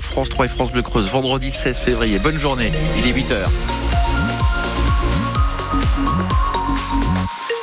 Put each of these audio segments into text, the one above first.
France 3 et France Bleu Creuse, vendredi 16 février. Bonne journée, il est 8h.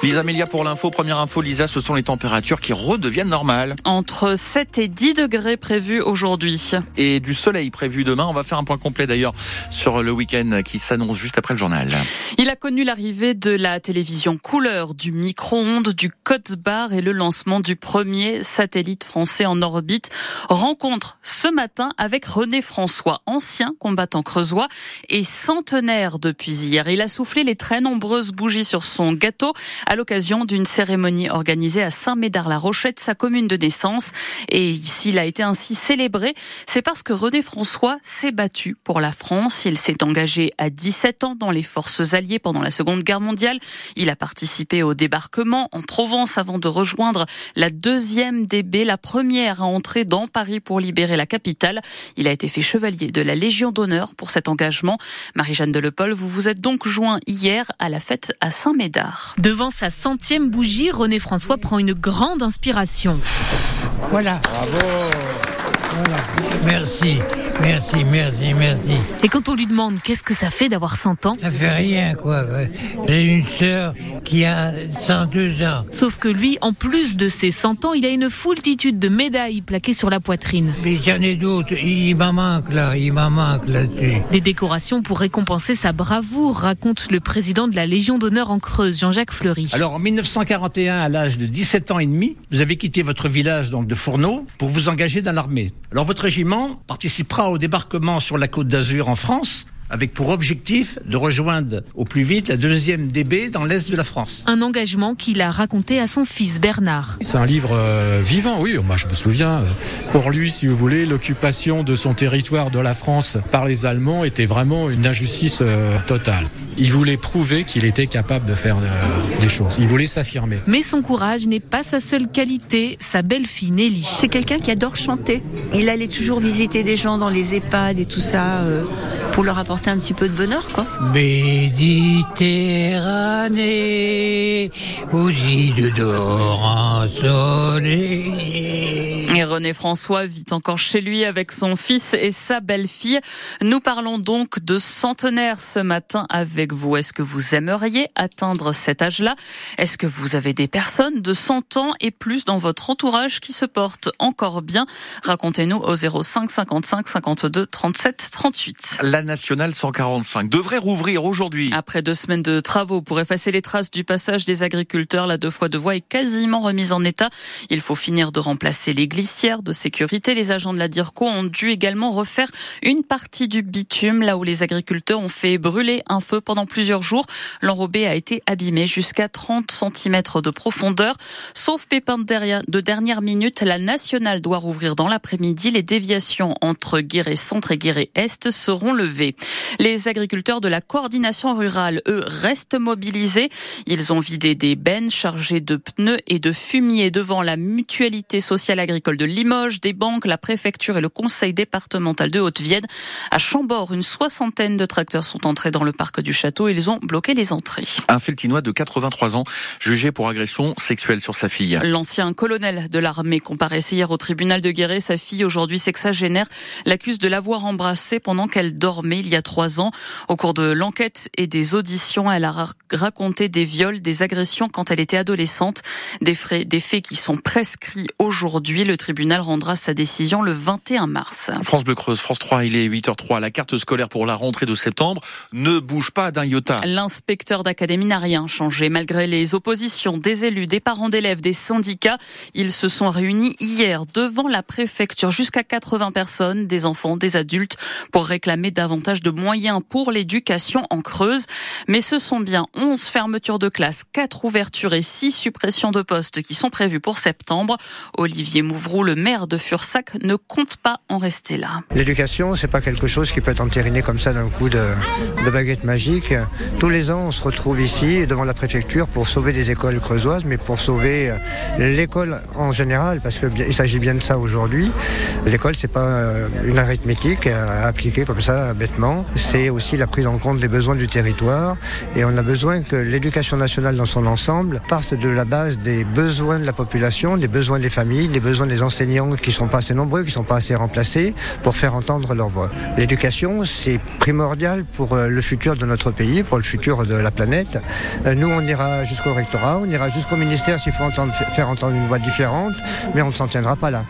Lisa Melia pour l'info. Première info, Lisa, ce sont les températures qui redeviennent normales. Entre 7 et 10 degrés prévus aujourd'hui. Et du soleil prévu demain. On va faire un point complet d'ailleurs sur le week-end qui s'annonce juste après le journal. Il a connu l'arrivée de la télévision couleur, du micro-ondes, du code bar et le lancement du premier satellite français en orbite. Rencontre ce matin avec René François, ancien combattant creusois et centenaire depuis hier. Il a soufflé les très nombreuses bougies sur son gâteau à l'occasion d'une cérémonie organisée à Saint-Médard-la-Rochette, sa commune de naissance. Et s'il a été ainsi célébré, c'est parce que René François s'est battu pour la France. Il s'est engagé à 17 ans dans les forces alliées pendant la Seconde Guerre mondiale. Il a participé au débarquement en Provence avant de rejoindre la deuxième DB, la première à entrer dans Paris pour libérer la capitale. Il a été fait chevalier de la Légion d'honneur pour cet engagement. Marie-Jeanne Delepol, vous vous êtes donc joint hier à la fête à Saint-Médard. Devant sa centième bougie, René François prend une grande inspiration. Voilà. Bravo. Voilà. Merci. Merci, merci, merci. Et quand on lui demande qu'est-ce que ça fait d'avoir 100 ans Ça fait rien, quoi. J'ai une sœur qui a 102 ans. Sauf que lui, en plus de ses 100 ans, il a une foultitude de médailles plaquées sur la poitrine. Mais il y en a d'autres. Il m'en manque, là. Il m'en manque là-dessus. Des décorations pour récompenser sa bravoure, raconte le président de la Légion d'honneur en Creuse, Jean-Jacques Fleury. Alors, en 1941, à l'âge de 17 ans et demi, vous avez quitté votre village, donc, de Fourneau, pour vous engager dans l'armée. Alors, votre régiment participera au débarquement sur la côte d'Azur en France avec pour objectif de rejoindre au plus vite la deuxième DB dans l'est de la France. Un engagement qu'il a raconté à son fils Bernard. C'est un livre euh, vivant, oui, moi je me souviens. Euh, pour lui, si vous voulez, l'occupation de son territoire de la France par les Allemands était vraiment une injustice euh, totale. Il voulait prouver qu'il était capable de faire des choses. Il voulait s'affirmer. Mais son courage n'est pas sa seule qualité, sa belle-fille Nelly. C'est quelqu'un qui adore chanter. Il allait toujours visiter des gens dans les EHPAD et tout ça pour leur apporter un petit peu de bonheur, quoi. Méditerranée, aux îles d'or Et René François vit encore chez lui avec son fils et sa belle-fille. Nous parlons donc de centenaire ce matin avec vous. Est-ce que vous aimeriez atteindre cet âge-là? Est-ce que vous avez des personnes de 100 ans et plus dans votre entourage qui se portent encore bien? Racontez-nous au 05 55 52 37 38. La nationale 145 devrait rouvrir aujourd'hui. Après deux semaines de travaux pour effacer les traces du passage des agriculteurs, la deux fois de voie est quasiment remise en état. Il faut finir de remplacer les glissières de sécurité. Les agents de la DIRCO ont dû également refaire une partie du bitume, là où les agriculteurs ont fait brûler un feu pendant plusieurs jours. L'enrobé a été abîmé jusqu'à 30 cm de profondeur. Sauf pépin de dernière minute, la nationale doit rouvrir dans l'après-midi. Les déviations entre Guéret Centre et Guéret Est seront levées. Les agriculteurs de la coordination rurale, eux, restent mobilisés. Ils ont vidé des bennes chargées de pneus et de fumier devant la mutualité sociale agricole de Limoges, des banques, la préfecture et le conseil départemental de Haute-Vienne. À Chambord, une soixantaine de tracteurs sont entrés dans le parc du château. Ils ont bloqué les entrées. Un Feltinois de 83 ans, jugé pour agression sexuelle sur sa fille. L'ancien colonel de l'armée comparaissait hier au tribunal de Guéret. Sa fille, aujourd'hui sexagénaire, l'accuse de l'avoir embrassée pendant qu'elle dormait il y a trois ans. Au cours de l'enquête et des auditions, elle a raconté des viols, des agressions quand elle était adolescente, des, des faits qui sont prescrits aujourd'hui. Le tribunal rendra sa décision le 21 mars. France Bleu Creuse, France 3, il est 8h03. La carte scolaire pour la rentrée de septembre ne bouge pas d'un iota. L'inspecteur d'académie n'a rien changé. Malgré les oppositions des élus, des parents d'élèves, des syndicats, ils se sont réunis hier devant la préfecture. Jusqu'à 80 personnes, des enfants, des adultes, pour réclamer davantage de moyens pour l'éducation en Creuse. Mais ce sont bien 11 fermetures de classes, 4 ouvertures et 6 suppressions de postes qui sont prévues pour septembre. Olivier Mouvroux, le maire de Fursac, ne compte pas en rester là. L'éducation, c'est pas quelque chose qui peut être entériné comme ça d'un coup de, baguette magique. Tous les ans, on se retrouve ici devant la préfecture pour sauver des écoles creusoises, mais pour sauver euh, l'école en général, parce qu'il s'agit bien de ça aujourd'hui. L'école, c'est pas euh, une arithmétique à appliquer comme ça bêtement. C'est aussi la prise en compte des besoins du territoire. Et on a besoin que l'éducation nationale dans son ensemble parte de la base des besoins de la population, des besoins des familles, des besoins des enseignants qui sont pas assez nombreux, qui sont pas assez remplacés, pour faire entendre leur voix. L'éducation, c'est primordial pour euh, le futur de notre pays, pour le futur de la planète. Euh, nous, on ira jusqu'au rectorat, on ira jusqu'au ministère s'il faut faire entendre une voix différente, mais on ne s'en tiendra pas là.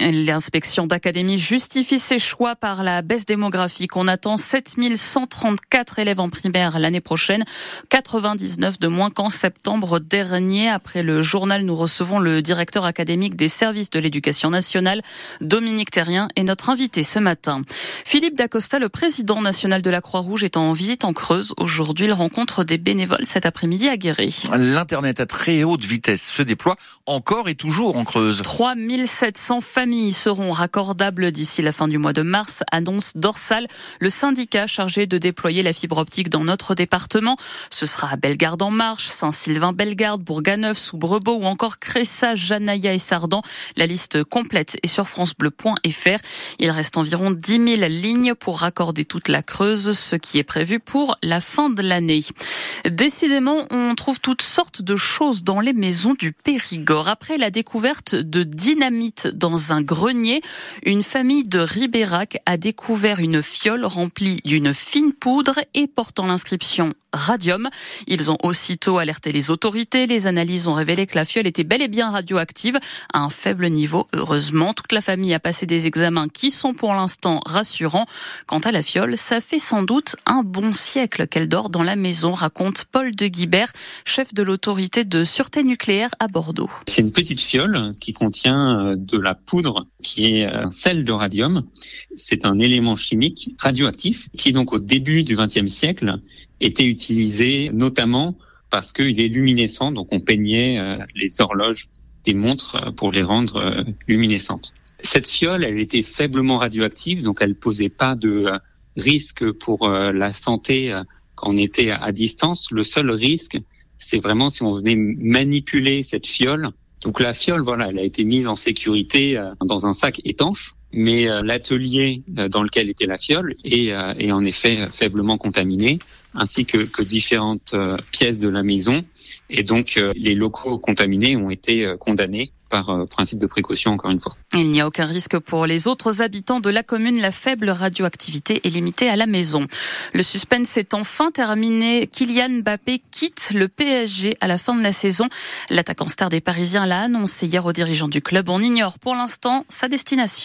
L'inspection d'académie justifie ses choix par la baisse démographique. On attend 7134 élèves en primaire l'année prochaine, 99 de moins qu'en septembre dernier. Après le journal, nous recevons le directeur académique des services de l'éducation nationale, Dominique Terrien, est notre invité ce matin. Philippe Dacosta, le président national de la Croix-Rouge, est en visite en Creuse. Aujourd'hui, il rencontre des bénévoles cet après-midi à Guéret. L'Internet à très haute vitesse se déploie encore et toujours en Creuse. 3700 familles seront raccordables d'ici la fin du mois de mars, annonce Dorsal, le syndicat chargé de déployer la fibre optique dans notre département. Ce sera à Bellegarde en Marche, Saint-Sylvain-Bellegarde, Bourganeuf, Soubrebeau ou encore Cressa, Janaïa et Sardan. La liste complète est sur francebleu.fr. Il reste environ 10 000 lignes pour raccorder toute la Creuse, ce qui est prévu pour la fin de l'année. Décidément, on trouve toutes sortes de choses dans les maisons du Périgord. Après la découverte de dynamite dans un grenier, une famille de Ribérac a découvert une fiole remplie d'une fine poudre et portant l'inscription radium. Ils ont aussitôt alerté les autorités. Les analyses ont révélé que la fiole était bel et bien radioactive à un faible niveau. Heureusement, toute la famille a passé des examens qui sont pour l'instant rassurants. Quant à la fiole, ça fait sans doute un bon siècle qu'elle dort dans la maison, raconte Paul de Guibert, chef de l'autorité de sûreté nucléaire à Bordeaux. C'est une petite fiole qui contient euh, de la poudre qui est un sel de radium. C'est un élément chimique radioactif qui donc au début du XXe siècle était utilisé notamment parce qu'il est luminescent, donc on peignait euh, les horloges des montres euh, pour les rendre euh, luminescentes. Cette fiole, elle était faiblement radioactive, donc elle posait pas de risque pour la santé quand on était à distance. Le seul risque, c'est vraiment si on venait manipuler cette fiole. Donc la fiole, voilà, elle a été mise en sécurité dans un sac étanche mais euh, l'atelier euh, dans lequel était la fiole est, euh, est en effet faiblement contaminé, ainsi que, que différentes pièces de la maison. Et donc les locaux contaminés ont été condamnés par principe de précaution, encore une fois. Il n'y a aucun risque pour les autres habitants de la commune. La faible radioactivité est limitée à la maison. Le suspense est enfin terminé. Kylian Mbappé quitte le PSG à la fin de la saison. L'attaquant star des Parisiens l'a annoncé hier aux dirigeants du club. On ignore pour l'instant sa destination.